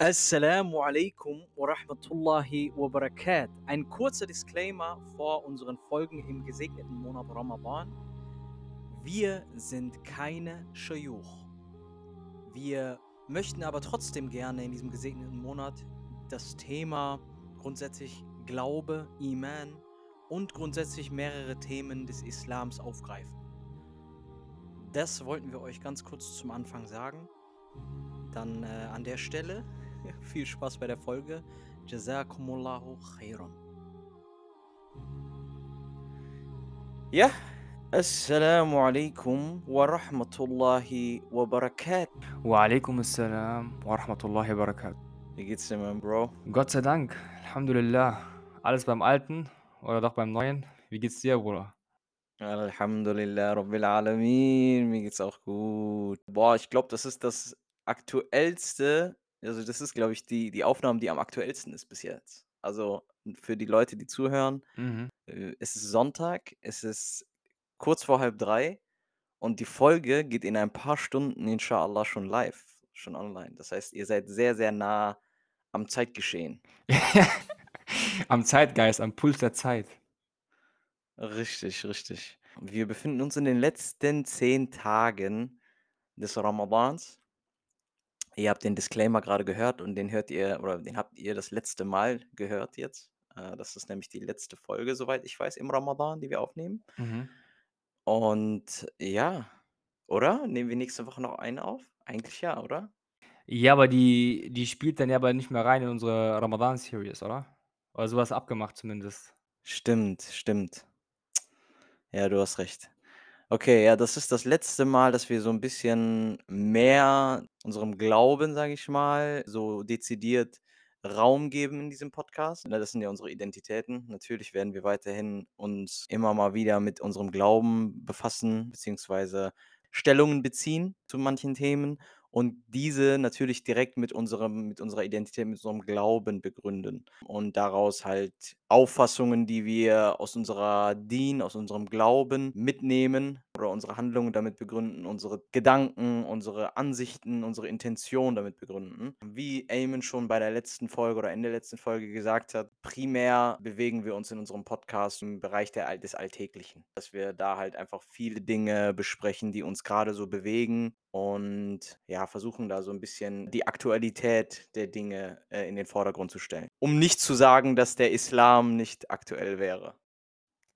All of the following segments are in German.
Assalamu alaikum wa rahmatullahi wa barakat. Ein kurzer Disclaimer vor unseren Folgen im gesegneten Monat Ramadan. Wir sind keine Shayuch. Wir möchten aber trotzdem gerne in diesem gesegneten Monat das Thema grundsätzlich Glaube, Iman und grundsätzlich mehrere Themen des Islams aufgreifen. Das wollten wir euch ganz kurz zum Anfang sagen. Dann äh, an der Stelle viel Spaß bei der Folge. Jazakumullahu khairan. Ja, Assalamu alaikum wa rahmatullahi wa barakat. Wa alaikum assalam wa rahmatullahi wa barakatuh. Wie geht's dir, mein Bro? Gott sei Dank, Alhamdulillah. Alles beim Alten oder doch beim Neuen? Wie geht's dir, Bruder? Alhamdulillah, Rabbil Alamin. Mir geht's auch gut. Boah, ich glaube, das ist das aktuellste, also das ist, glaube ich, die, die Aufnahme, die am aktuellsten ist bis jetzt. Also für die Leute, die zuhören, Mhm. äh, es ist Sonntag, es ist kurz vor halb drei und die Folge geht in ein paar Stunden, inshallah, schon live, schon online. Das heißt, ihr seid sehr, sehr nah am Zeitgeschehen. am Zeitgeist, am Puls der Zeit. Richtig, richtig. Wir befinden uns in den letzten zehn Tagen des Ramadans. Ihr habt den Disclaimer gerade gehört und den hört ihr, oder den habt ihr das letzte Mal gehört jetzt. Äh, Das ist nämlich die letzte Folge, soweit ich weiß, im Ramadan, die wir aufnehmen. Mhm. Und ja, oder? Nehmen wir nächste Woche noch eine auf? Eigentlich ja, oder? Ja, aber die, die spielt dann ja aber nicht mehr rein in unsere Ramadan-Series, oder? Oder sowas abgemacht zumindest. Stimmt, stimmt. Ja, du hast recht. Okay, ja, das ist das letzte Mal, dass wir so ein bisschen mehr unserem Glauben, sage ich mal, so dezidiert Raum geben in diesem Podcast. Ne, das sind ja unsere Identitäten. Natürlich werden wir weiterhin uns immer mal wieder mit unserem Glauben befassen, beziehungsweise Stellungen beziehen zu manchen Themen und diese natürlich direkt mit unserem, mit unserer Identität, mit unserem Glauben begründen und daraus halt Auffassungen, die wir aus unserer Dien, aus unserem Glauben mitnehmen oder unsere Handlungen damit begründen, unsere Gedanken, unsere Ansichten, unsere Intention damit begründen. Wie Eamon schon bei der letzten Folge oder in der letzten Folge gesagt hat, primär bewegen wir uns in unserem Podcast im Bereich der, des Alltäglichen, dass wir da halt einfach viele Dinge besprechen, die uns gerade so bewegen und ja, versuchen da so ein bisschen die Aktualität der Dinge äh, in den Vordergrund zu stellen. Um nicht zu sagen, dass der Islam nicht aktuell wäre.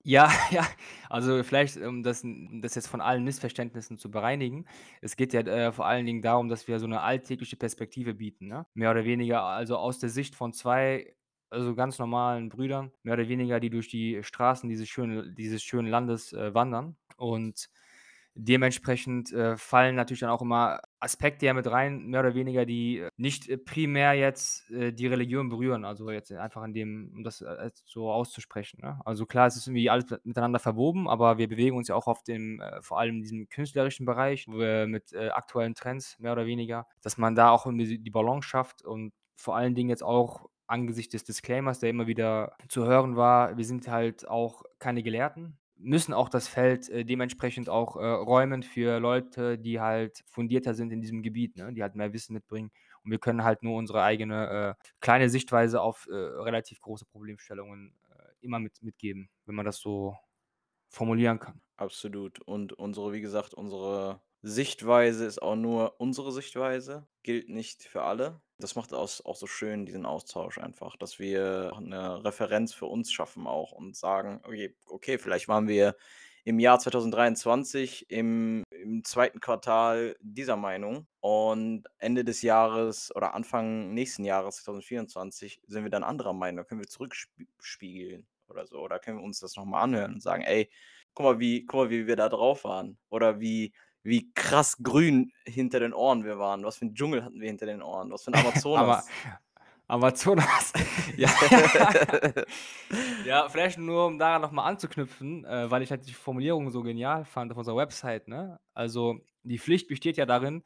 Ja, ja, also vielleicht, um das, das jetzt von allen Missverständnissen zu bereinigen. Es geht ja äh, vor allen Dingen darum, dass wir so eine alltägliche Perspektive bieten, ne? Mehr oder weniger, also aus der Sicht von zwei, also ganz normalen Brüdern, mehr oder weniger, die durch die Straßen dieses schönen, dieses schönen Landes äh, wandern. Und dementsprechend äh, fallen natürlich dann auch immer Aspekte ja mit rein, mehr oder weniger, die äh, nicht äh, primär jetzt äh, die Religion berühren. Also jetzt einfach in dem, um das äh, so auszusprechen. Ne? Also klar, es ist irgendwie alles mit- miteinander verwoben, aber wir bewegen uns ja auch auf dem, äh, vor allem in diesem künstlerischen Bereich, wo wir mit aktuellen Trends mehr oder weniger, dass man da auch irgendwie die Balance schafft und vor allen Dingen jetzt auch angesichts des Disclaimers, der immer wieder zu hören war, wir sind halt auch keine Gelehrten, müssen auch das Feld äh, dementsprechend auch äh, räumen für Leute, die halt fundierter sind in diesem Gebiet, ne? die halt mehr Wissen mitbringen. Und wir können halt nur unsere eigene äh, kleine Sichtweise auf äh, relativ große Problemstellungen äh, immer mit, mitgeben, wenn man das so formulieren kann. Absolut. Und unsere, wie gesagt, unsere Sichtweise ist auch nur unsere Sichtweise, gilt nicht für alle. Das macht aus, auch so schön, diesen Austausch einfach, dass wir eine Referenz für uns schaffen auch und sagen, okay, okay vielleicht waren wir im Jahr 2023 im, im zweiten Quartal dieser Meinung und Ende des Jahres oder Anfang nächsten Jahres 2024 sind wir dann anderer Meinung, da können wir zurückspiegeln oder so oder können wir uns das nochmal anhören und sagen, ey, guck mal, wie, guck mal, wie wir da drauf waren. Oder wie, wie krass grün hinter den Ohren wir waren. Was für ein Dschungel hatten wir hinter den Ohren. Was für ein Aber Amazonas. Amazonas, ja. ja, vielleicht nur, um daran nochmal anzuknüpfen, äh, weil ich halt die Formulierung so genial fand auf unserer Website. Ne? Also die Pflicht besteht ja darin,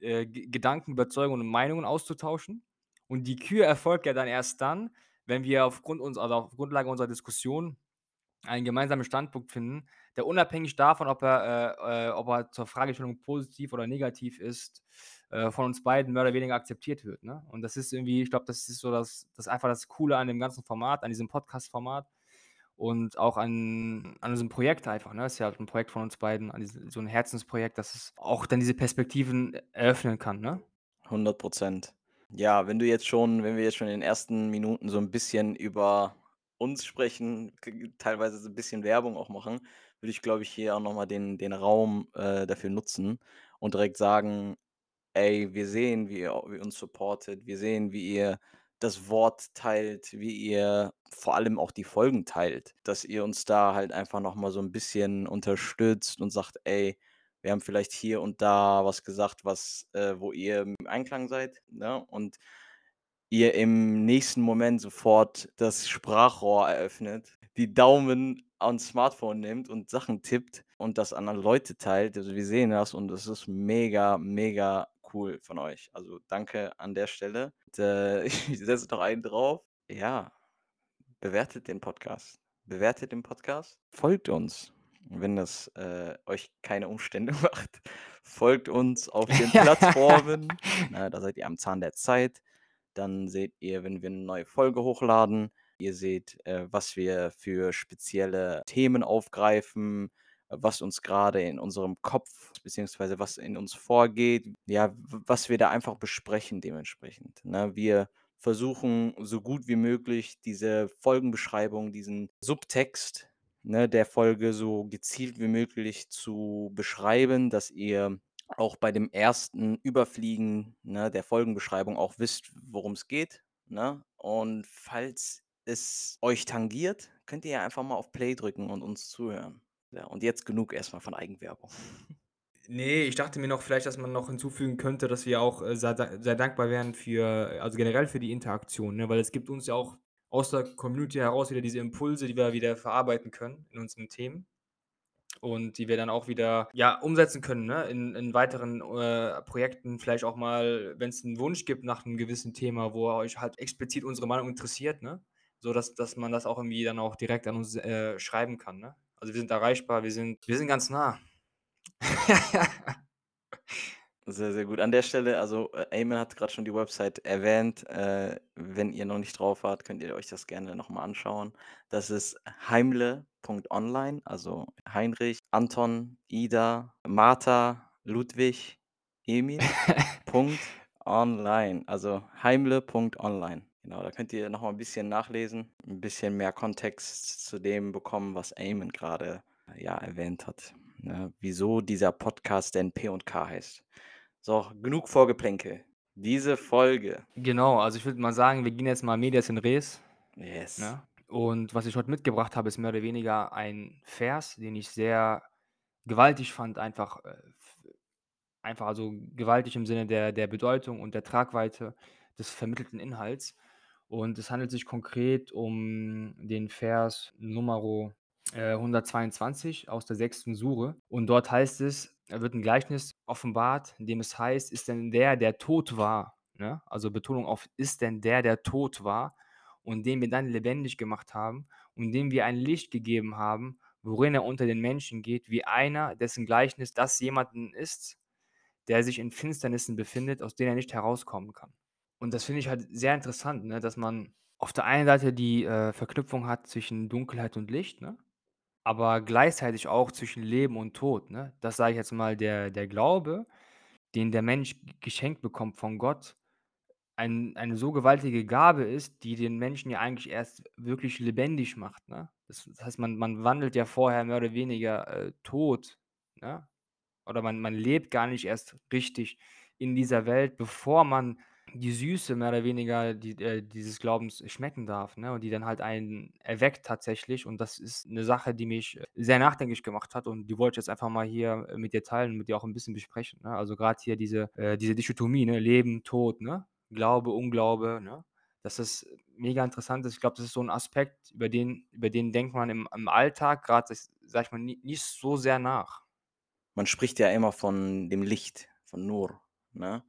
äh, Gedanken, Überzeugungen und Meinungen auszutauschen. Und die Kür erfolgt ja dann erst dann, wenn wir aufgrund uns, also auf Grundlage unserer Diskussion einen gemeinsamen Standpunkt finden, der unabhängig davon, ob er, äh, äh, ob er zur Fragestellung positiv oder negativ ist, äh, von uns beiden mehr oder weniger akzeptiert wird, ne? Und das ist irgendwie ich glaube, das ist so das das einfach das Coole an dem ganzen Format, an diesem Podcast-Format und auch an an diesem Projekt einfach, ne? Ist ja halt 'n Projekt von uns beiden, an diesem so 'n Herzensprojekt, dass es auch dann diese Perspektiven e eröffnen kann, ne? 100 %. Ja, wenn du jetzt schon wenn wir jetzt schon in den ersten Minuten so 'n bisschen über uns sprechen, teilweise so 'n bisschen Werbung auch machen, würde ich, glaube ich, hier auch noch mal den den Raum, äh, dafür nutzen und direkt sagen: „Ey, wir sehen, wie ihr wie uns supportet. Wir sehen, wie ihr das Wort teilt, wie ihr vor allem auch die Folgen teilt, dass ihr uns da halt einfach noch mal so 'n bisschen unterstützt und sagt: ‚Ey, wir haben vielleicht hier und da was gesagt, was äh, wo ihr im Einklang seid’, ne? Und ihr im nächsten Moment sofort das Sprachrohr eröffnet, die Daumen ans Smartphone nimmt und Sachen tippt und das an Leute teilt. Also, wir sehen das und das ist mega, mega cool von euch. Also, danke an der Stelle. Und, äh, ich setze noch einen drauf. Ja, bewertet den Podcast. Bewertet den Podcast. Folgt uns, wenn das, äh, euch keine Umstände macht. Folgt uns auf den Plattformen, ne? Da seid ihr am Zahn der Zeit. Dann seht ihr, wenn wir 'ne neue Folge hochladen. Ihr seht, äh, was wir für spezielle Themen aufgreifen, was uns grade in unserem Kopf beziehungsweise was in uns vorgeht. Ja, was wir da einfach besprechen dementsprechend, ne? Wir versuchen, so gut wie möglich diese Folgenbeschreibung, diesen Subtext, ne, der Folge so gezielt wie möglich zu beschreiben, dass ihr auch bei dem ersten Überfliegen, ne, der Folgenbeschreibung auch wisst, worum's geht, ne? Und falls es euch tangiert, könnt ihr ja einfach mal auf Play drücken und uns zuhören. Ja, und jetzt genug erst mal von Eigenwerbung. Ne, ich dachte mir noch vielleicht, dass man noch hinzufügen könnte, dass wir auch, äh, sehr sehr dankbar wären für also, generell für die Interaktion, ne? Weil es gibt uns ja auch aus der Community heraus wieder diese Impulse, die wir wieder verarbeiten können in unseren Themen und die wir dann auch wieder, ja, umsetzen können, ne, in in weiteren, äh, Projekten. Vielleicht auch mal, wenn's 'n Wunsch gibt nach 'nem gewissen Thema, wo euch halt explizit unsere Meinung interessiert, ne? So dass dass man das auch irgendwie dann auch direkt an uns, äh, schreiben kann, ne? Also, wir sind erreichbar, wir sind wir sind ganz nah. Sehr, sehr gut. An der Stelle also, äh, Eyman hat grad schon die Website erwähnt. Äh, wenn ihr noch nicht drauf wart, könnt ihr euch das gerne noch mal anschauen. Das ist heimle.online, also Heinrich, Anton, Ida, Martha, Ludwig, Emil, Punkt, online. Also heimle.online. Genau, da könnt ihr noch mal 'n bisschen nachlesen, 'n bisschen mehr Kontext zu dem bekommen, was Eyman grade, ja, erwähnt hat, ne? Wieso dieser Podcast denn P und K heißt. So, genug Vorgeplänkel. Diese Folge Genau, also, ich würde mal sagen, wir gehen jetzt mal medias in res, Yes. ne? Und was ich heute mitgebracht habe, ist mehr oder weniger ein Vers, den ich sehr gewaltig fand, einfach, äh, einfach also, gewaltig im Sinne der der Bedeutung und der Tragweite des vermittelten Inhalts. Und es handelt sich konkret um den Vers Numero, äh, 122 aus der 6. Sure. Und dort heißt es da wird 'n Gleichnis offenbart, in dem es heißt: „Ist denn der, der tot war“, ne? Also, Betonung auf „ist denn der, der tot war und den wir dann lebendig gemacht haben und dem wir ein Licht gegeben haben, worin er unter den Menschen geht, wie einer, dessen Gleichnis das jemanden ist, der sich in Finsternissen befindet, aus denen er nicht herauskommen kann.“ Und das finde ich halt sehr interessant, ne, dass man auf der einen Seite die, äh, Verknüpfung hat zwischen Dunkelheit und Licht, ne, aber gleichzeitig auch zwischen Leben und Tod, ne? Dass, sage ich jetzt mal, der der Glaube, den der Mensch geschenkt bekommt von Gott, ein eine so gewaltige Gabe ist, die den Menschen ja eigentlich erst wirklich lebendig macht, ne? Das das heißt, man man wandelt ja vorher mehr oder weniger, äh, tot, ne? Oder man man lebt gar nicht erst richtig in dieser Welt, bevor man die Süße mehr oder weniger, die äh, dieses Glaubens schmecken darf, ne, und die dann halt einen erweckt tatsächlich. Und das ist 'ne Sache, die mich, äh, sehr nachdenklich gemacht hat und die wollte ich jetzt einfach mal hier, äh, mit dir teilen und mit dir auch 'n bisschen besprechen, ne? Also, grad hier diese äh, diese Dichotomie, ne, Leben, Tod, ne? Glaube, Unglaube, ne? Das ist mega interessant ist. Ich glaube, das ist so 'n Aspekt, über den über den denkt man im im Alltag grad, das sage ich mal, ni nicht so sehr nach. Man spricht ja immer von dem Licht, von Nur, ne?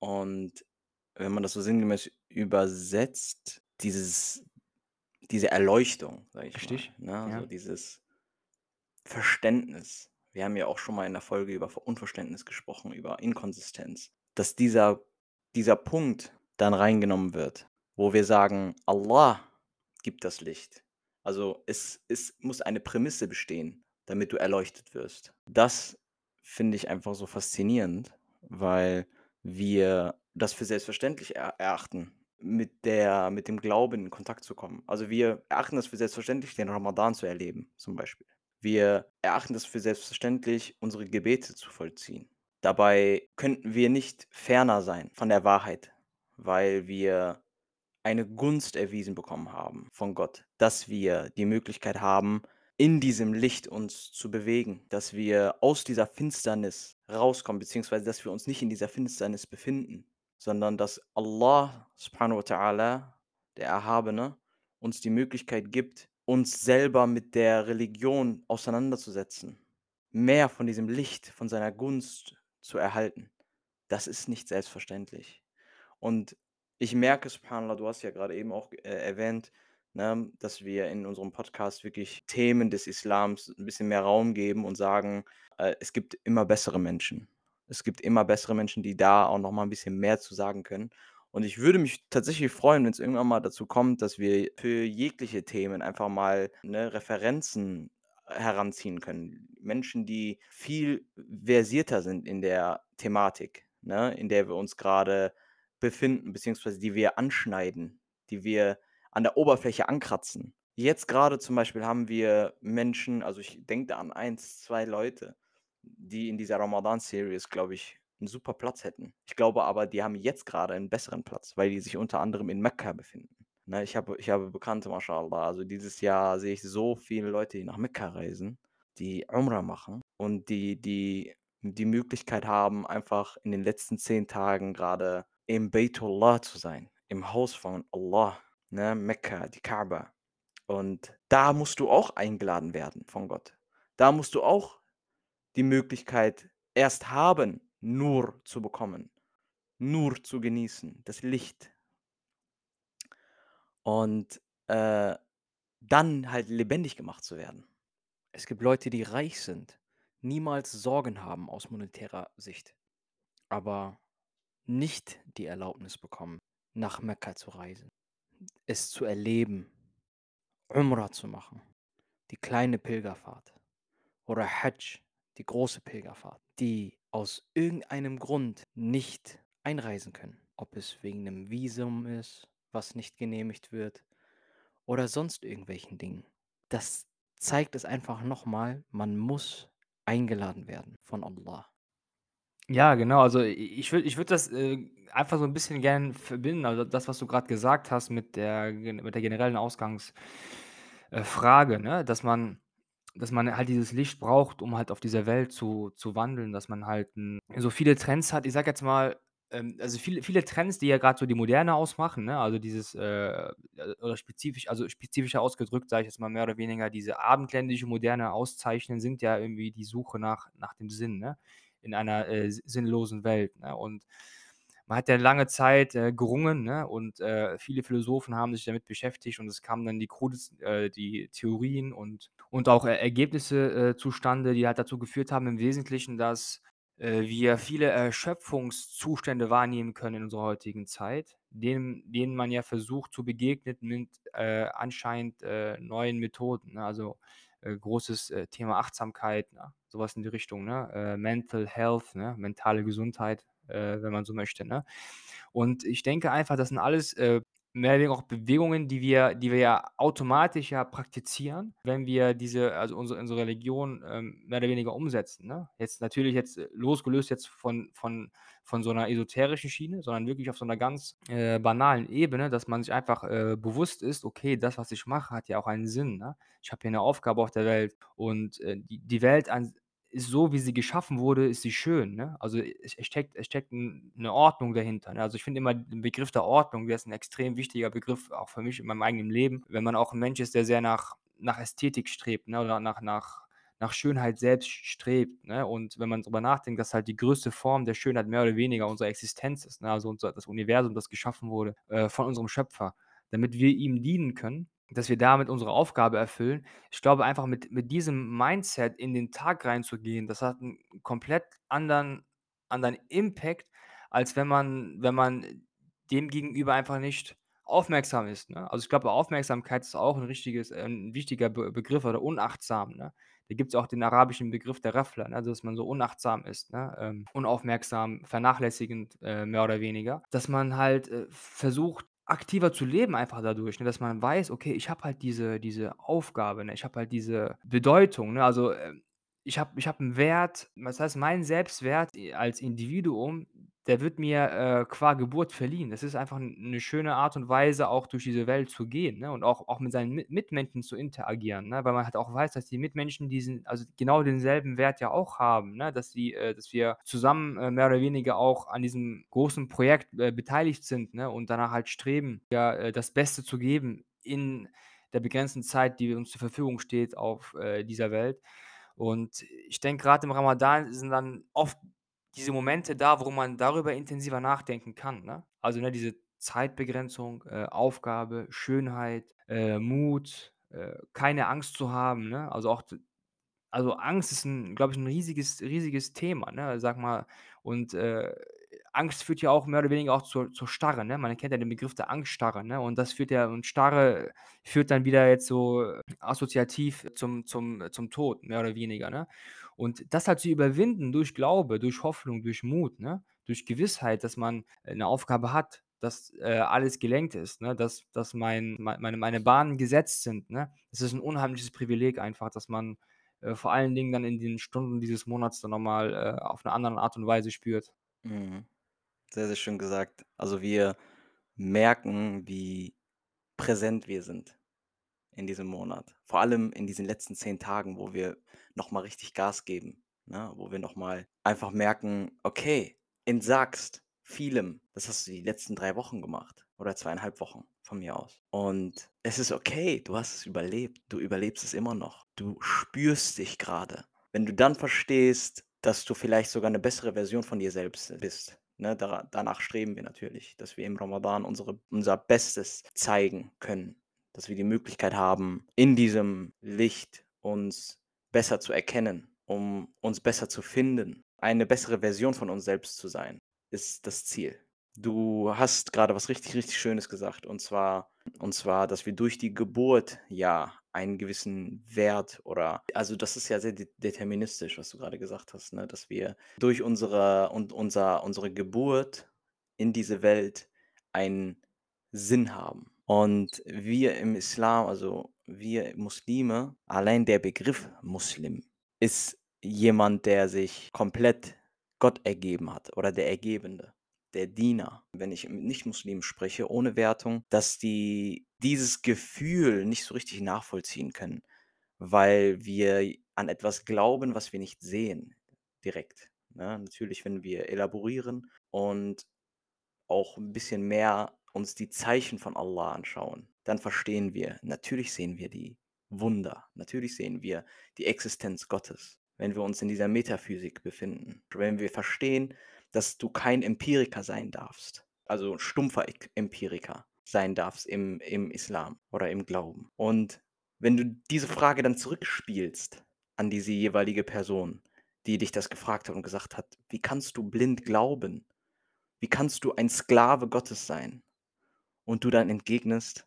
Und wenn man das so sinngemäß übersetzt, dieses diese Erleuchtung, sage ich mal, Richtig, ne, so ja. dieses Verständnis. Wir haben ja auch schon mal in der Folge über Ver Unverständnis gesprochen, über Inkonsistenz. dass dieser dieser Punkt dann reingenommen wird, wo wir sagen: „Allah gibt das Licht.“ Also, es es muss eine Prämisse bestehen, damit du erleuchtet wirst. Das finde ich einfach so faszinierend, weil wir das für selbstverständlich er erachten, mit der mit dem Glauben in Kontakt zu kommen. Also, wir erachten es für selbstverständlich, den Ramadan zu erleben, zum Beispiel. Wir erachten es für selbstverständlich, unsere Gebete zu vollziehen. Dabei könnten wir nicht ferner sein von der Wahrheit, weil wir eine Gunst erwiesen bekommen haben von Gott, dass wir die Möglichkeit haben, in diesem Licht uns zu bewegen, dass wir aus dieser Finsternis rauskommen, beziehungsweise dass wir uns nicht in dieser Finsternis befinden, sondern dass Allah subhanahu wa ta'ala, der Erhabene, uns die Möglichkeit gibt, uns selber mit der Religion auseinanderzusetzen, mehr von diesem Licht, von seiner Gunst zu erhalten. Das ist nicht selbstverständlich. Und ich merke, subhanallah, du hast ja gerade eben auch äh, erwähnt, ne, dass wir in unserem Podcast wirklich Themen des Islams ein bisschen mehr Raum geben und sagen, äh, es gibt immer bessere Menschen. Es gibt immer bessere Menschen, die da auch noch mal ein bisschen mehr zu sagen können. Und ich würde mich tatsächlich freuen, wenn es irgendwann mal dazu kommt, dass wir für jegliche Themen einfach mal, ne, Referenzen heranziehen können. Menschen, die viel versierter sind in der Thematik, ne, in der wir uns gerade befinden, beziehungsweise die wir anschneiden, die wir an der Oberfläche ankratzen. Jetzt gerade zum Beispiel haben wir Menschen, also ich denke da an eins, zwei Leute, die in dieser Ramadan-Series, glaube ich, einen super Platz hätten. Ich glaube aber, die haben jetzt gerade einen besseren Platz, weil die sich unter anderem in Mekka befinden. Ne, ich habe ich habe Bekannte, MashaAllah. Also dieses Jahr sehe ich so viele Leute, die nach Mekka reisen, die Umrah machen und die die die Möglichkeit haben, einfach in den letzten 10 Tagen gerade im Baitullah zu sein, im Haus von Allah, ne, Mekka, die Kaaba. Und da musst du auch eingeladen werden von Gott. Da musst du auch die Möglichkeit erst haben, Nur zu bekommen, Nur zu genießen, das Licht. Und, äh, dann halt lebendig gemacht zu werden. Es gibt Leute, die reich sind, niemals Sorgen haben aus monetärer Sicht, aber nicht die Erlaubnis bekommen, nach Mekka zu reisen, es zu erleben, Umrah zu machen, die kleine Pilgerfahrt oder Hajj, die große Pilgerfahrt, die aus irgendeinem Grund nicht einreisen können, ob es wegen einem Visum ist, was nicht genehmigt wird oder sonst irgendwelchen Dingen. Das zeigt es einfach nochmal, man muss eingeladen werden von Allah. Ja, genau. Also ich würde ich würde das, äh, einfach so ein bisschen gern verbinden, also das, was du gerade gesagt hast mit der mit der generellen Ausgangsfrage, ne? Dass man dass man halt dieses Licht braucht, um halt auf dieser Welt zu zu wandeln, dass man halt so viele Trends hat. Ich sage jetzt mal, ähm, also viele viele Trends, die ja gerade so die Moderne ausmachen, ne? Also dieses, äh, äh, oder spezifisch also spezifischer ausgedrückt, sage ich jetzt mal mehr oder weniger, diese abendländische Moderne auszeichnen, sind ja irgendwie die Suche nach nach dem Sinn, ne? in einer äh, sinnlosen Welt. Ne? Und man hat ja lange Zeit äh, gerungen ne? und äh, viele Philosophen haben sich damit beschäftigt und es kamen dann die krudesten, äh, die Theorien und, und auch äh, Ergebnisse äh, zustande, die halt dazu geführt haben im Wesentlichen, dass äh, wir viele Erschöpfungszustände wahrnehmen können in unserer heutigen Zeit, denen, denen man ja versucht zu begegnen mit anscheinend neuen Methoden. Ne? Also großes Thema Achtsamkeit, ne? sowas in die Richtung, ne? Mental Health, ne? mentale Gesundheit, äh, wenn man so möchte. Ne? Und ich denke einfach, das sind alles äh, mehr oder weniger auch Bewegungen, die wir, die wir ja automatisch ja praktizieren, wenn wir diese, also unsere, unsere Religion ähm, mehr oder weniger umsetzen. Ne? Jetzt natürlich jetzt äh, losgelöst jetzt von, von, von so einer esoterischen Schiene, sondern wirklich auf so einer ganz äh, banalen Ebene, dass man sich einfach äh, bewusst ist, okay, das, was ich mache, hat ja auch einen Sinn. Ne? Ich habe hier eine Aufgabe auf der Welt und äh, die, die Welt an, so, wie sie geschaffen wurde, ist sie schön, ne? Also, es es steckt es steckt 'n 'ne Ordnung dahinter, ne? Also, ich finde immer den Begriff der Ordnung, der ist ein extrem wichtiger Begriff, auch für mich in meinem eigenen Leben. Wenn man auch ein Mensch ist, der sehr nach nach Ästhetik strebt, ne, oder nach nach nach Schönheit selbst strebt, ne? Und wenn man darüber nachdenkt, dass halt die größte Form der Schönheit mehr oder weniger unsere Existenz ist, ne? Also, unser das Universum, das geschaffen wurde, äh, von unserem Schöpfer, damit wir ihm dienen können dass wir damit unsere Aufgabe erfüllen. Ich glaube einfach mit mit diesem Mindset in den Tag reinzugehen, das hat einen komplett anderen anderen Impact, als wenn man wenn man dem gegenüber einfach nicht aufmerksam ist, ne? Also, ich glaube, Aufmerksamkeit ist auch 'n richtiges äh, 'n wichtiger Be Begriff oder unachtsam, ne? Da gibt's auch den arabischen Begriff der Ghafla, ne, also, dass man so unachtsam ist, ne, ähm, unaufmerksam, vernachlässigend, äh, mehr oder weniger. Dass man halt, äh, versucht, aktiver zu leben einfach dadurch, ne, dass man weiß: „Okay, ich habe halt diese diese Aufgabe, ne? Ich habe halt diese Bedeutung“, ne? Also, ähm, ich habe ich habe 'n Wert. Was heißt, mein Selbstwert, äh, als Individuum, der wird mir, äh, qua Geburt verliehen. Das ist einfach 'n 'ne schöne Art und Weise, auch durch diese Welt zu gehen, ne, und auch auch mit seinen Mi Mitmenschen zu interagieren, ne? Weil man halt auch weiß, dass die Mitmenschen diesen also, genau denselben Wert ja auch haben, ne? Dass die äh, dass wir zusammen, äh, mehr oder weniger auch an diesem großen Projekt, äh, beteiligt sind, ne, und danach halt streben, ja, äh, das Beste zu geben in der begrenzten Zeit, die uns zur Verfügung steht auf, äh, dieser Welt. Und ich denke, grad im Ramadan sind dann oft diese Momente da, wo man darüber intensiver nachdenken kann, ne? Also, ne, diese Zeitbegrenzung, äh, Aufgabe, Schönheit, äh, Mut, äh, keine Angst zu haben, ne? Also, auch also, Angst ist glaube ich, 'n riesiges riesiges Thema, ne? Sage mal und, äh, Angst führt ja auch mehr oder weniger auch zur zur Starre, ne? Man kennt ja den Begriff der Angststarre, ne? Und das führt ja und Starre führt dann wieder jetzt so assoziativ zum zum zum Tod, mehr oder weniger, ne? Und das halt zu überwinden durch Glaube, durch Hoffnung, durch Mut, ne, durch Gewissheit, dass man, äh, 'ne Aufgabe hat, dass, äh, alles gelenkt ist, ne, dass dass mein mei meine meine Bahnen gesetzt sind, ne? Das ist 'n unheimliches Privileg einfach, dass man, äh, vor allen Dingen dann in den Stunden dieses Monats dann noch mal, äh, auf 'ne anderen Art und Weise spürt. Mhm. Sehr, sehr schön gesagt. Also, wir merken, wie präsent wir sind in diesem Monat. Vor allem in diesen letzten 10 Tagen, wo wir noch mal richtig Gas geben, ne? Wo wir noch mal einfach merken: „Okay, entsagst vielem, das hast du die letzten 3 Wochen gemacht oder 2 1/2 Wochen von mir aus. Und es ist okay, du hast es überlebt. Du überlebst es immer noch. Du spürst dich grade. Wenn du dann verstehst, dass du vielleicht sogar 'ne bessere Version von dir selbst bist, ne? Danach streben wir natürlich, dass wir im Ramadan unsere unser Bestes zeigen können, dass wir die Möglichkeit haben, in diesem Licht uns besser zu erkennen, um uns besser zu finden. Eine bessere Version von uns selbst zu sein, ist das Ziel. Du hast grade was richtig, richtig Schönes gesagt, und zwar und zwar, dass wir durch die Geburt ja einen gewissen Wert oder also, das ist ja sehr de deterministisch, was du grade gesagt hast, ne, dass wir durch unsere und unser unsere Geburt in diese Welt einen Sinn haben. Und wir im Islam, also, wir Muslime allein der Begriff Muslim ist jemand, der sich komplett Gott ergeben hat oder der Ergebene, der Diener. Wenn ich mit Nicht-Muslimen spreche, ohne Wertung, dass die dieses Gefühl nicht so richtig nachvollziehen können, weil wir an etwas glauben, was wir nicht sehen direkt, ne? Natürlich, wenn wir elaborieren und auch 'n bisschen mehr uns die Zeichen von Allah anschauen, dann verstehen wir. Natürlich sehen wir die Wunder. Natürlich sehen wir die Existenz Gottes, wenn wir uns in dieser Metaphysik befinden. Wenn wir verstehen, dass du kein Empiriker sein darfst, also, stumpfer Empiriker sein darfst im im Islam oder im Glauben. Und wenn du diese Frage dann zurückspielst an diese jeweilige Person, die dich das gefragt hat und gesagt hat: „Wie kannst du blind glauben? Wie kannst du ein Sklave Gottes sein?“ Und du dann entgegnest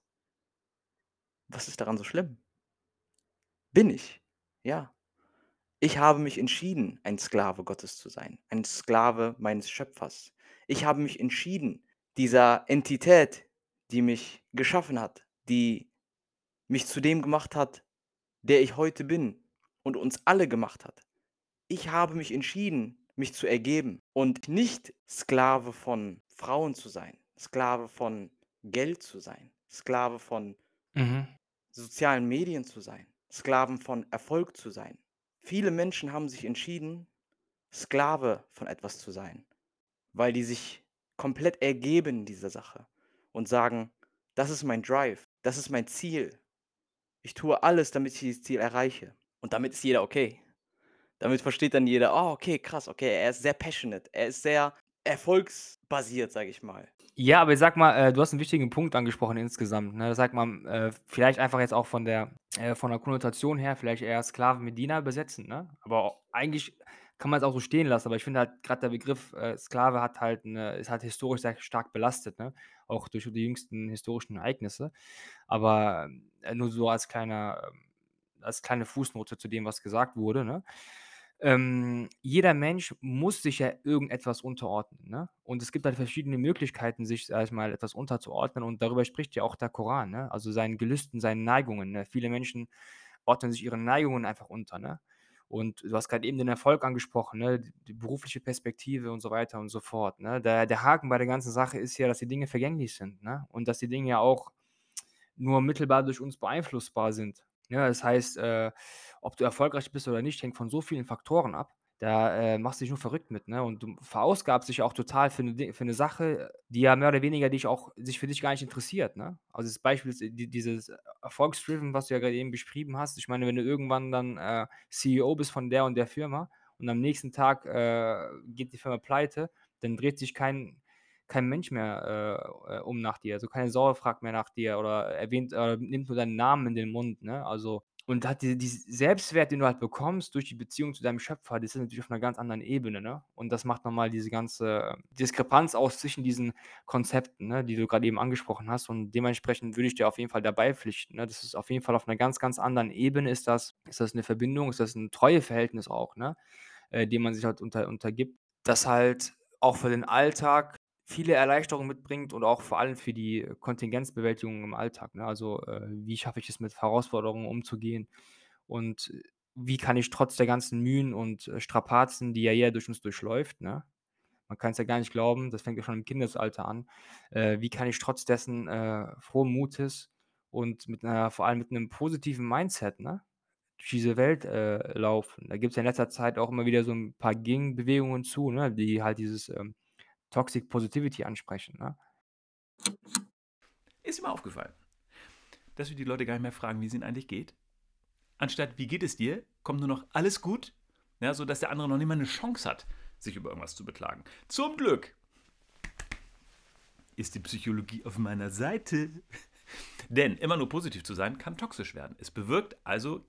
„Was ist daran so schlimm?“ Bin ich, ja. Ich habe mich entschieden, ein Sklave Gottes zu sein, ein Sklave meines Schöpfers. Ich habe mich entschieden, dieser Entität, die mich geschaffen hat, die mich zu dem gemacht hat, der ich heute bin und uns alle gemacht hat. Ich habe mich entschieden, mich zu ergeben und nicht Sklave von Frauen zu sein, Sklave von Geld zu sein, Sklave von Mhm. sozialen Medien zu sein, Sklaven von Erfolg zu sein. Viele Menschen haben sich entschieden, Sklave von etwas zu sein, weil die sich komplett ergeben dieser Sache und sagen: „Das ist mein Drive, das ist mein Ziel. Ich tue alles, damit ich dieses Ziel erreiche.“ Und damit ist jeder okay. Damit versteht dann jeder: „Oh, okay, krass, okay, er ist sehr passionate. Er ist sehr erfolgsbasiert“, sage ich mal. Ja, aber sage mal, äh, du hast 'n wichtigen Punkt angesprochen insgesamt, ne? Sage mal, äh, vielleicht einfach jetzt auch von der äh, von der Konnotation her vielleicht eher Sklaven mit Diener besetzen, ne? Aber eigentlich kann man es auch so stehen lassen, aber ich finde halt grad der Begriff, äh, Sklave hat halt 'ne ist halt historisch sehr stark belastet, ne? Auch durch die jüngsten historischen Ereignisse. Aber, äh, nur so als kleiner ähm, als kleine Fußnote zu dem, was gesagt wurde, ne? Ähm, jeder Mensch muss sich ja irgendetwas unterordnen, ne? Und es gibt halt verschiedene Möglichkeiten, sich, sage ich mal, etwas unterzuordnen und darüber spricht ja auch der Koran, ne? Also, seinen Gelüsten, seinen Neigungen, ne? Viele Menschen ordnen sich ihren Neigungen einfach unter, ne? Und du hast grad eben den Erfolg angesprochen, ne, die berufliche Perspektive und so weiter und so fort, ne? Der der Haken bei der ganzen Sache ist ja, dass die Dinge vergänglich sind, ne? Und dass die Dinge ja auch nur mittelbar durch uns beeinflussbar sind. Ja, das heißt, äh, ob du erfolgreich bist oder nicht, hängt von so vielen Faktoren ab. Da, äh, machst du dich nur verrückt mit, ne? Und du verausgabst dich auch total für 'ne Di für 'ne Sache, die ja mehr oder weniger dich auch sich für dich gar nicht interessiert, ne? Also, das Beispiel ist di dieses Erfolgsdriven, was du ja grade eben beschrieben hast. Ich meine, wenn du irgendwann dann, äh, CEO bist von der und der Firma und am nächsten Tag, äh, geht die Firma pleite, dann dreht sich kein kein Mensch mehr, äh, äh, um nach dir. Also, keine Sau fragt mehr nach dir oder erwähnt oder nimmt nur deinen Namen in den Mund, ne? Also und hat diese diesen Selbstwert, den du halt bekommst durch die Beziehung zu deinem Schöpfer, das ist natürlich auf 'ner ganz anderen Ebene, ne? Und das macht noch mal diese ganze Diskrepanz aus zwischen diesen Konzepten, ne, die du grad eben angesprochen hast. Und dementsprechend würde ich dir auf jeden Fall da beipflichten, ne? Das ist auf jeden Fall auf 'ner ganz, ganz anderen Ebene ist das ist das 'ne Verbindung, ist das 'n Treueverhältnis auch, ne, äh, dem man sich halt unter untergibt, das halt auch für den Alltag viele Erleichterungen mitbringt und auch vor allem für die Kontingenzbewältigung im Alltag, ne? Also, äh, wie schaffe ich es, mit Herausforderungen umzugehen und wie kann ich trotz der ganzen Mühen und, äh, Strapazen, die ja jeder durch uns durchläuft, ne? Man kann's ja gar nicht glauben, das fängt ja schon im Kindesalter an. Äh, wie kann ich trotz dessen, äh, frohen Mutes und mit 'ner vor allem mit 'nem positiven Mindset, ne, durch diese Welt, äh, laufen? Da gibt's ja in letzter Zeit auch immer wieder so 'n paar Gegenbewegungen zu, ne, die halt dieses, ähm, Toxic Positivity ansprechen, ne? Ist mal aufgefallen, dass wir die Leute gar nicht mehr fragen, wie's ihnen eigentlich geht? Anstatt „Wie geht es dir?“ kommt nur noch „Alles gut?“ Ja, sodass der andere noch nicht mal 'ne Chance hat, sich über irgendwas zu beklagen. Zum Glück ist die Psychologie auf meiner Seite. Denn immer nur positiv zu sein, kann toxisch werden. Es bewirkt also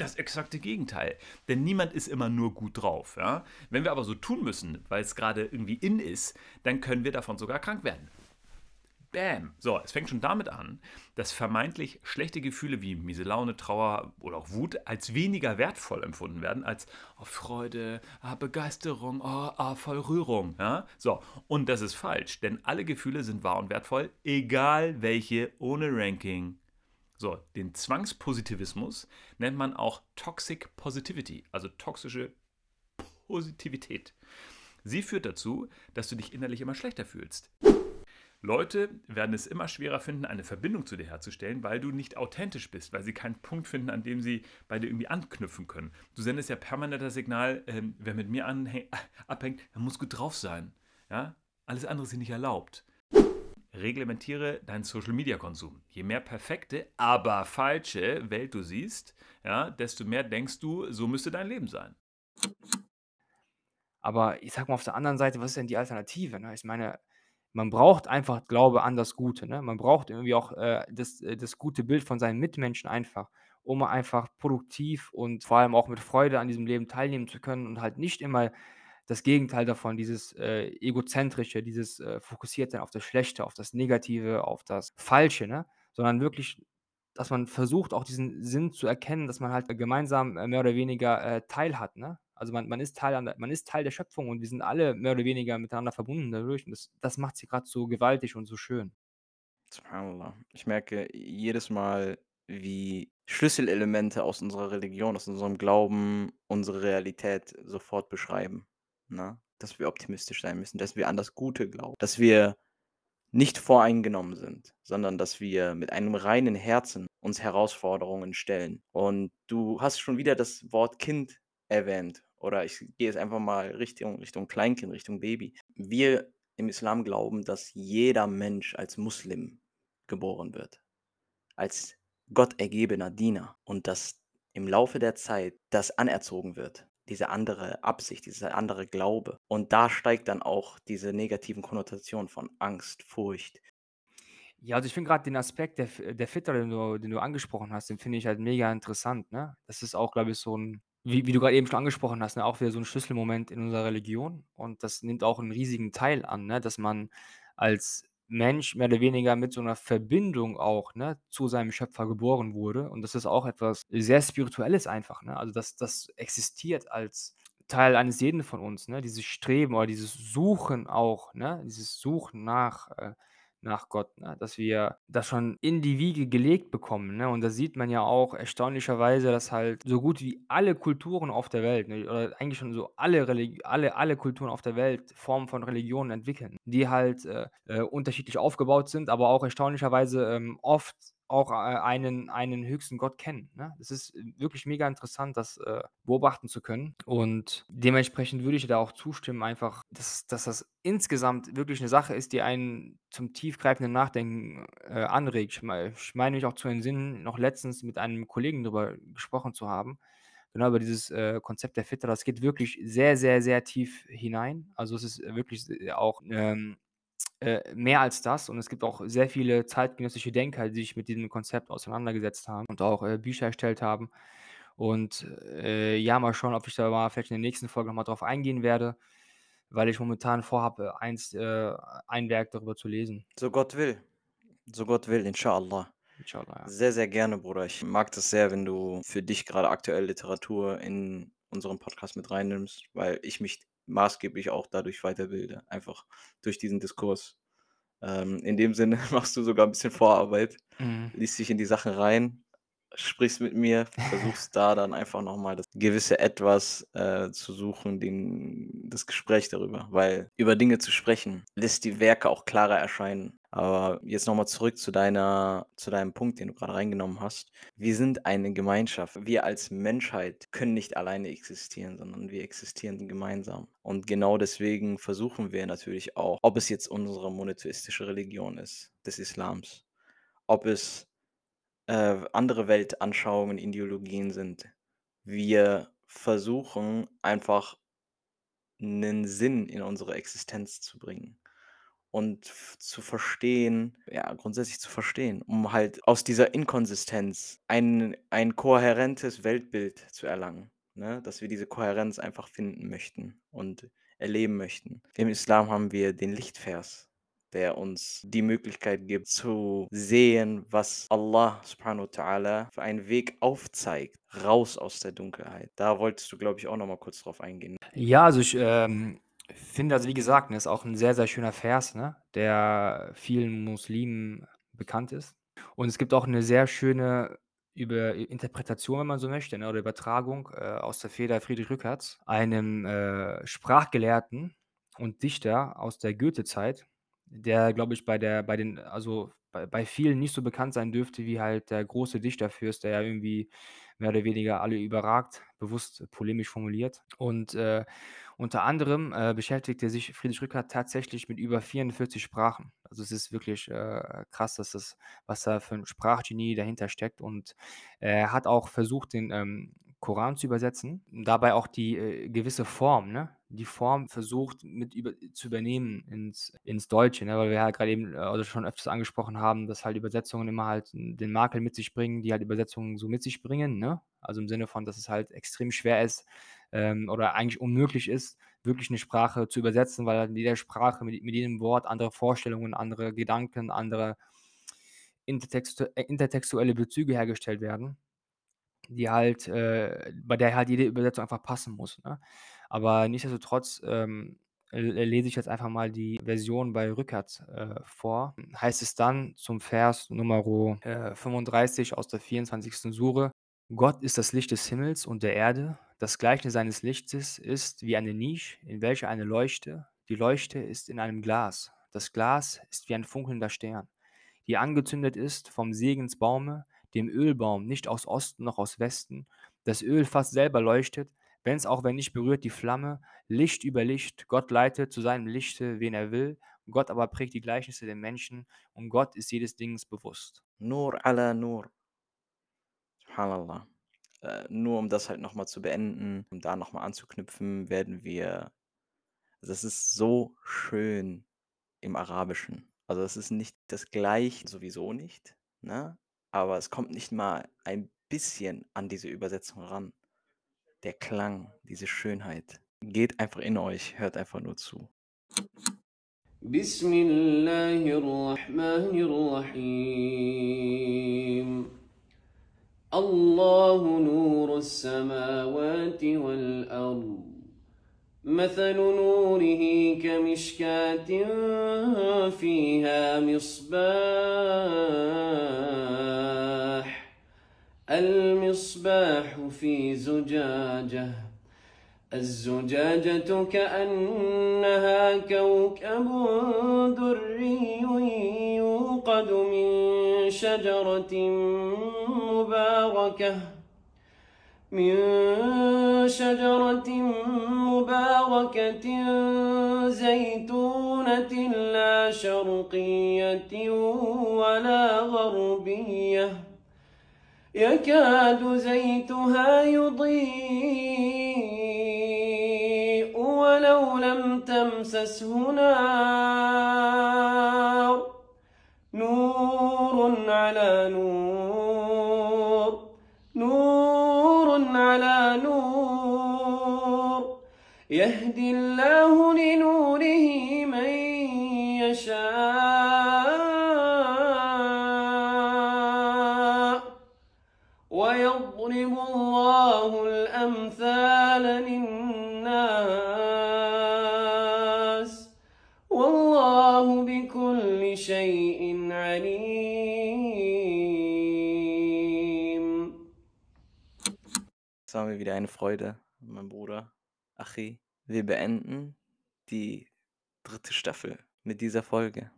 das exakte Gegenteil. Denn niemand ist immer nur gut drauf, ja? Wenn wir aber so tun müssen, weil's grade irgendwie in ist, dann können wir davon sogar krank werden. Bäm. So, es fängt schon damit an, dass vermeintlich schlechte Gefühle wie miese Laune, Trauer oder auch Wut als weniger wertvoll empfunden werden als: „Oh, Freude, ah, Begeisterung, oh, ah, voll Rührung“, ja? So, und das ist falsch, denn alle Gefühle sind wahr und wertvoll, egal welche, ohne Ranking. So, den Zwangspositivismus nennt man auch Toxic Positivity, also toxische Positivität. Sie führt dazu, dass du dich innerlich immer schlechter fühlst. Leute werden es immer schwerer finden, eine Verbindung zu dir herzustellen, weil du nicht authentisch bist, weil sie keinen Punkt finden, an dem sie bei dir irgendwie anknüpfen können. Du sendest ja permanent das Signal, ähm, wer mit mir abhängt, der muss gut drauf sein, ja? Alles andere ist nicht erlaubt. Reglementiere deinen Social-Media-Konsum. Je mehr perfekte, aber falsche Welt du siehst, ja, desto mehr denkst du, so müsste dein Leben sein. Aber ich sage mal auf der anderen Seite, was ist denn die Alternative, ne? Ich meine, man braucht einfach Glaube an das Gute, ne? Man braucht irgendwie auch, äh, das äh, das gute Bild von seinen Mitmenschen einfach, um einfach produktiv und vor allem auch mit Freude an diesem Leben teilnehmen zu können und halt nicht immer das Gegenteil davon, dieses, äh, Egozentrische, dieses, äh, Fokussierte auf das Schlechte, auf das Negative, auf das Falsche, ne? Sondern wirklich, dass man versucht, auch diesen Sinn zu erkennen, dass man halt gemeinsam, äh, mehr oder weniger, äh, teil hat, ne? Also, man man ist Teil an der man ist Teil der Schöpfung und wir sind alle mehr oder weniger miteinander verbunden dadurch und das das macht's hier grad so gewaltig und so schön. Subhanallah. Ich merke jedes Mal, wie Schlüsselelemente aus unserer Religion, aus unserem Glauben unsere Realität sofort beschreiben, ne? Dass wir optimistisch sein müssen, dass wir an das Gute glauben, dass wir nicht voreingenommen sind, sondern dass wir mit einem reinen Herzen uns Herausforderungen stellen. Und du hast schon wieder das Wort Kind erwähnt oder ich gehe jetzt einfach mal Richtung Richtung Kleinkind, Richtung Baby. Wir im Islam glauben, dass jeder Mensch als Muslim geboren wird, als gottergebener Diener und dass im Laufe der Zeit das anerzogen wird, diese andere Absicht, dieser andere Glaube. Und da steigt dann auch diese negativen Konnotationen von Angst, Furcht. Ja, also, ich finde grad den Aspekt der der Fitra, den du den du angesprochen hast, den finde ich halt mega interessant, ne? Das ist auch, glaube ich, so 'n wie wie du grad eben schon angesprochen hast, ne, auch wieder so 'n Schlüsselmoment in unserer Religion und das nimmt auch 'n riesigen Teil an, ne, dass man als Mensch mehr oder weniger mit so 'ner Verbindung auch, ne, zu seinem Schöpfer geboren wurde und das ist auch etwas sehr Spirituelles einfach, ne? Also, das das existiert als Teil eines jeden von uns, ne? Dieses Streben oder dieses Suchen auch, ne? Dieses Suchen nach äh, nach Gott, ne? Dass wir das schon in die Wiege gelegt bekommen, ne? Und da sieht man ja auch erstaunlicherweise, dass halt so gut wie alle Kulturen auf der Welt, ne, oder eigentlich schon so alle alle alle Kulturen auf der Welt Formen von Religionen entwickeln, die halt, äh, äh, unterschiedlich aufgebaut sind, aber auch erstaunlicherweise, ähm, oft auch, äh, einen einen höchsten Gott kennen, ne? Es ist wirklich mega interessant, das, äh, beobachten zu können und dementsprechend würde ich da auch zustimmen einfach, dass dass das insgesamt wirklich 'ne Sache ist, die einen zum tiefgreifenden Nachdenken, äh, anregt. Ich mei ich meine mich auch zu entsinnen, noch letztens mit einem Kollegen drüber gesprochen zu haben, genau über dieses, äh, Konzept der Fitra. Das geht wirklich sehr, sehr, sehr tief hinein. Also, es ist wirklich s auch, ähm, äh, mehr als das und es gibt auch sehr viele zeitgenössische Denker, die sich mit diesem Konzept auseinandergesetzt haben und auch, äh, Bücher erstellt haben. Und, äh, ja, mal schauen, ob ich da mal vielleicht in der nächsten Folge noch mal drauf eingehen werde, weil ich momentan vorhabe, eins äh, ein Werk darüber zu lesen. So Gott will. So Gott will, Inschaallah. Inschaallah, ja. Sehr, sehr gerne, Bruder. Ich mag das sehr, wenn du für dich grade aktuell Literatur in unseren Podcast mit reinnimmst, weil ich mich maßgeblich auch dadurch weiterbilde, einfach durch diesen Diskurs. Ähm, in dem Sinne machst du sogar 'n bisschen Vorarbeit, Mhm. liest dich in die Sachen rein, sprichst mit mir, versuchst da dann einfach noch mal das gewisse Etwas, äh, zu suchen, den das Gespräch darüber, weil über Dinge zu sprechen, lässt die Werke auch klarer erscheinen. Aber jetzt noch mal zurück zu deiner zu deinem Punkt, den du grade reingenommen hast. Wir sind eine Gemeinschaft. Wir als Menschheit können nicht alleine existieren, sondern wir existieren gemeinsam. Und genau deswegen versuchen wir natürlich auch, ob es jetzt unsere monotheistische Religion ist, des Islams, ob es, äh, andere Weltanschauungen, Ideologien sind. Wir versuchen einfach 'nen Sinn in unsere Existenz zu bringen und zu verstehen ja, grundsätzlich zu verstehen, um halt aus dieser Inkonsistenz ein ein kohärentes Weltbild zu erlangen, ne? Dass wir diese Kohärenz einfach finden möchten und erleben möchten. Im Islam haben wir den Lichtvers, der uns die Möglichkeit gibt zu sehen, was Allah Subhanahu wa Ta'ala für einen Weg aufzeigt, raus aus der Dunkelheit. Da wolltest du, glaube ich, auch noch mal kurz drauf eingehen. Ja, also ich, ähm, finde also, wie gesagt, ne, ist auch 'n sehr, sehr schöner Vers, ne, der vielen Muslimen bekannt ist. Und es gibt auch 'ne sehr schöne über Interpretation, wenn man so möchte, ne, oder Übertragung, äh, aus der Feder Friedrich Rückerts, einem, äh, Sprachgelehrten und Dichter aus der Goethezeit, der, glaube ich, bei der bei den also, bei bei vielen nicht so bekannt sein dürfte wie halt der große Dichterfürst, der ja irgendwie mehr oder weniger alle überragt, bewusst polemisch formuliert. Und, äh, unter anderem, äh, beschäftigte sich Friedrich Rückert tatsächlich mit über 44 Sprachen. Also, es ist wirklich, äh, krass, dass das was da für 'n Sprachgenie dahinter steckt und er hat auch versucht, den, ähm, Koran zu übersetzen, dabei auch die, äh, gewisse Form, ne? Die Form versucht mit über zu übernehmen ins ins Deutsche, ne, weil wir ja grad eben, äh, oder schon öfters angesprochen haben, dass halt Übersetzungen immer halt den Makel mit sich bringen, die halt Übersetzungen so mit sich bringen, ne? Also, im Sinne von, dass es halt extrem schwer ist, ähm, oder eigentlich unmöglich ist, wirklich 'ne Sprache zu übersetzen, weil halt in jeder Sprache mit mit jedem Wort andere Vorstellungen, andere Gedanken, andere intertextu äh, intertextuelle Bezüge hergestellt werden, die halt äh, bei der halt jede Übersetzung einfach passen muss, ne? Aber nichtsdestotrotz, ähm, lese ich jetzt einfach mal die Version bei Rückert, äh, vor. Heißt es dann zum Vers Numero, äh, 35 aus der 24. Sure: „Gott ist das Licht des Himmels und der Erde. Das Gleichnis seines Lichtes ist wie eine Nische, in welcher eine Leuchte die Leuchte ist in einem Glas. Das Glas ist wie ein funkelnder Stern, die angezündet ist vom Segensbaume, dem Ölbaum, nicht aus Osten noch aus Westen. Das Ölfass selber leuchtet, wenn's auch wenn nicht berührt die Flamme, Licht über Licht. Gott leitet zu seinem Lichte, wen er will. Gott aber prägt die Gleichnisse der Menschen und Gott ist jedes Dings bewusst.“ Nur ala Nur. Subhanallah. Äh, nur um das halt nochmal zu beenden, um da nochmal anzuknüpfen, werden wir. Also es ist so schön im Arabischen. Also es ist nicht das gleiche, sowieso nicht, ne? aber es kommt nicht mal ein bisschen an diese Übersetzung ran. Der Klang, diese Schönheit. Geht einfach in euch, hört einfach nur zu. Bismillahirrahmanirrahim. الله نور السماوات والأرض. مثل نوره كمشكاة فيها مصباح. المصباح في زجاجة. الزجاجة كأنها كوكب دري يوقد من شجرة مباركة. من شجرة مباركة زيتونة لا شرقية ولا غربية. يكاد زيتها يضيء ولو لم تمسسه نار. نور على نور الله لنوره من يشاء ويضرب الله الأمثال للناس والله بكل شيء عليم Es war mir wieder eine Freude, mein Bruder Achi. Wir beenden die dritte Staffel mit dieser Folge.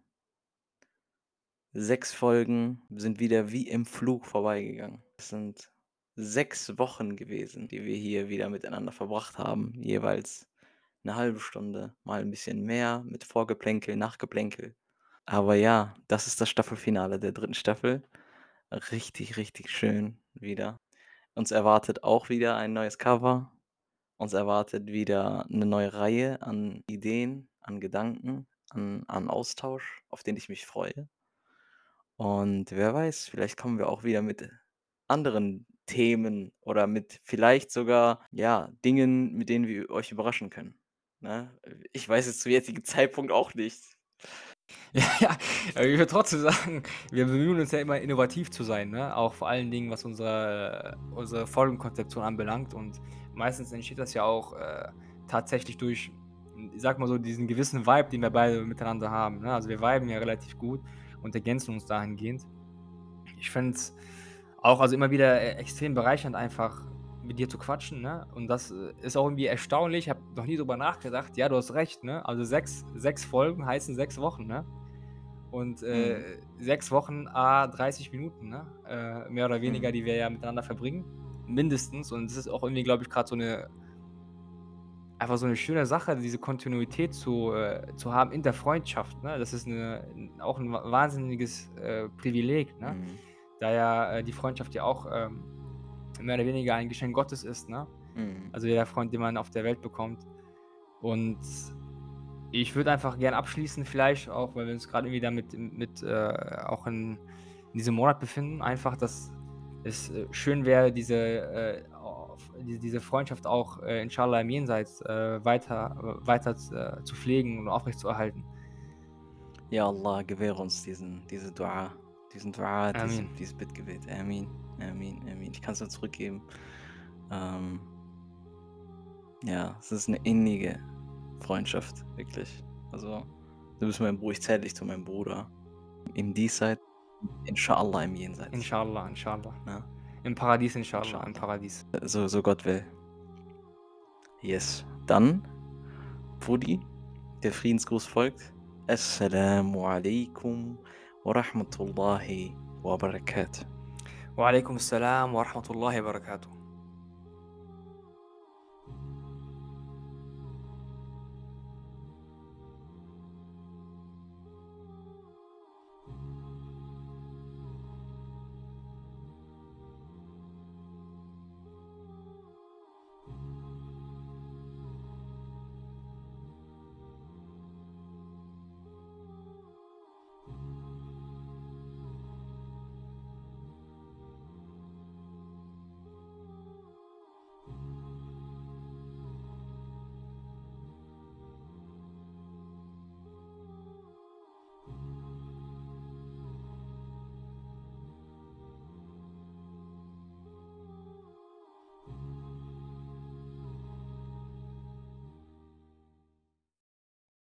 Sechs Folgen sind wieder wie im Flug vorbeigegangen. Es sind sechs Wochen gewesen, die wir hier wieder miteinander verbracht haben. Jeweils eine halbe Stunde, mal ein bisschen mehr mit Vorgeplänkel, Nachgeplänkel. Aber ja, das ist das Staffelfinale der dritten Staffel. Richtig, richtig schön wieder. Uns erwartet auch wieder ein neues Cover. Uns erwartet wieder eine neue Reihe an Ideen, an Gedanken, an, an Austausch, auf den ich mich freue. Und wer weiß, vielleicht kommen wir auch wieder mit anderen Themen oder mit vielleicht sogar, ja, Dingen, mit denen wir euch überraschen können. Ne? Ich weiß es zum jetzigen Zeitpunkt auch nicht. Ja, ja, ich würde trotzdem sagen, wir bemühen uns ja immer innovativ zu sein, ne? Auch vor allen Dingen, was unsere, unsere Folgenkonzeption anbelangt. Und meistens entsteht das ja auch äh, tatsächlich durch, ich sag mal so, diesen gewissen Vibe, den wir beide miteinander haben. Ne? Also wir viben ja relativ gut und ergänzen uns dahingehend. Ich finde es auch also immer wieder äh, extrem bereichernd, einfach mit dir zu quatschen, ne? Und das äh, ist auch irgendwie erstaunlich. Ich habe noch nie drüber nachgedacht. Ja, du hast recht, ne? Also sechs, sechs Folgen heißen sechs Wochen, ne? Und äh, sechs Wochen, a 30 Minuten, ne? Äh, mehr oder weniger, Mhm. die wir ja miteinander verbringen. Mindestens. Und das ist auch irgendwie, glaube ich, gerade so eine einfach so eine schöne Sache, diese Kontinuität zu, äh, zu haben in der Freundschaft. Ne? Das ist eine, auch ein wa- wahnsinniges äh, Privileg, ne? Mhm. da ja äh, die Freundschaft ja auch ähm, mehr oder weniger ein Geschenk Gottes ist. Ne? Mhm. Also jeder Freund, den man auf der Welt bekommt. Und ich würde einfach gern abschließen, vielleicht auch, weil wir uns gerade irgendwie damit mit, äh, auch in, in diesem Monat befinden, einfach, dass es äh, schön wäre, diese, äh, diese Freundschaft auch äh, inshallah im Jenseits äh, weiter, weiter zu pflegen und aufrechtzuerhalten. Ja, Allah, gewähre uns diesen, diese Dua, diesen Dua, diese, Amin. dieses Bittgebet. Amin, Amin, Amin. Ich kann es nur zurückgeben. Ähm, ja, es ist eine innige Freundschaft, wirklich. Also, du bist mein Bruder, ich zähle dich zu meinem Bruder. Im Diesseits, inshallah im Jenseits. Inshallah, inshallah. Ja. Im Paradies, inshallah, Inshallah. im Paradies. So, so Gott will. Yes. Dann, Brudi, der Friedensgruß folgt. Assalamu alaikum wa rahmatullahi wa barakatuh. Wa alaikum salam wa rahmatullahi wa barakatuh.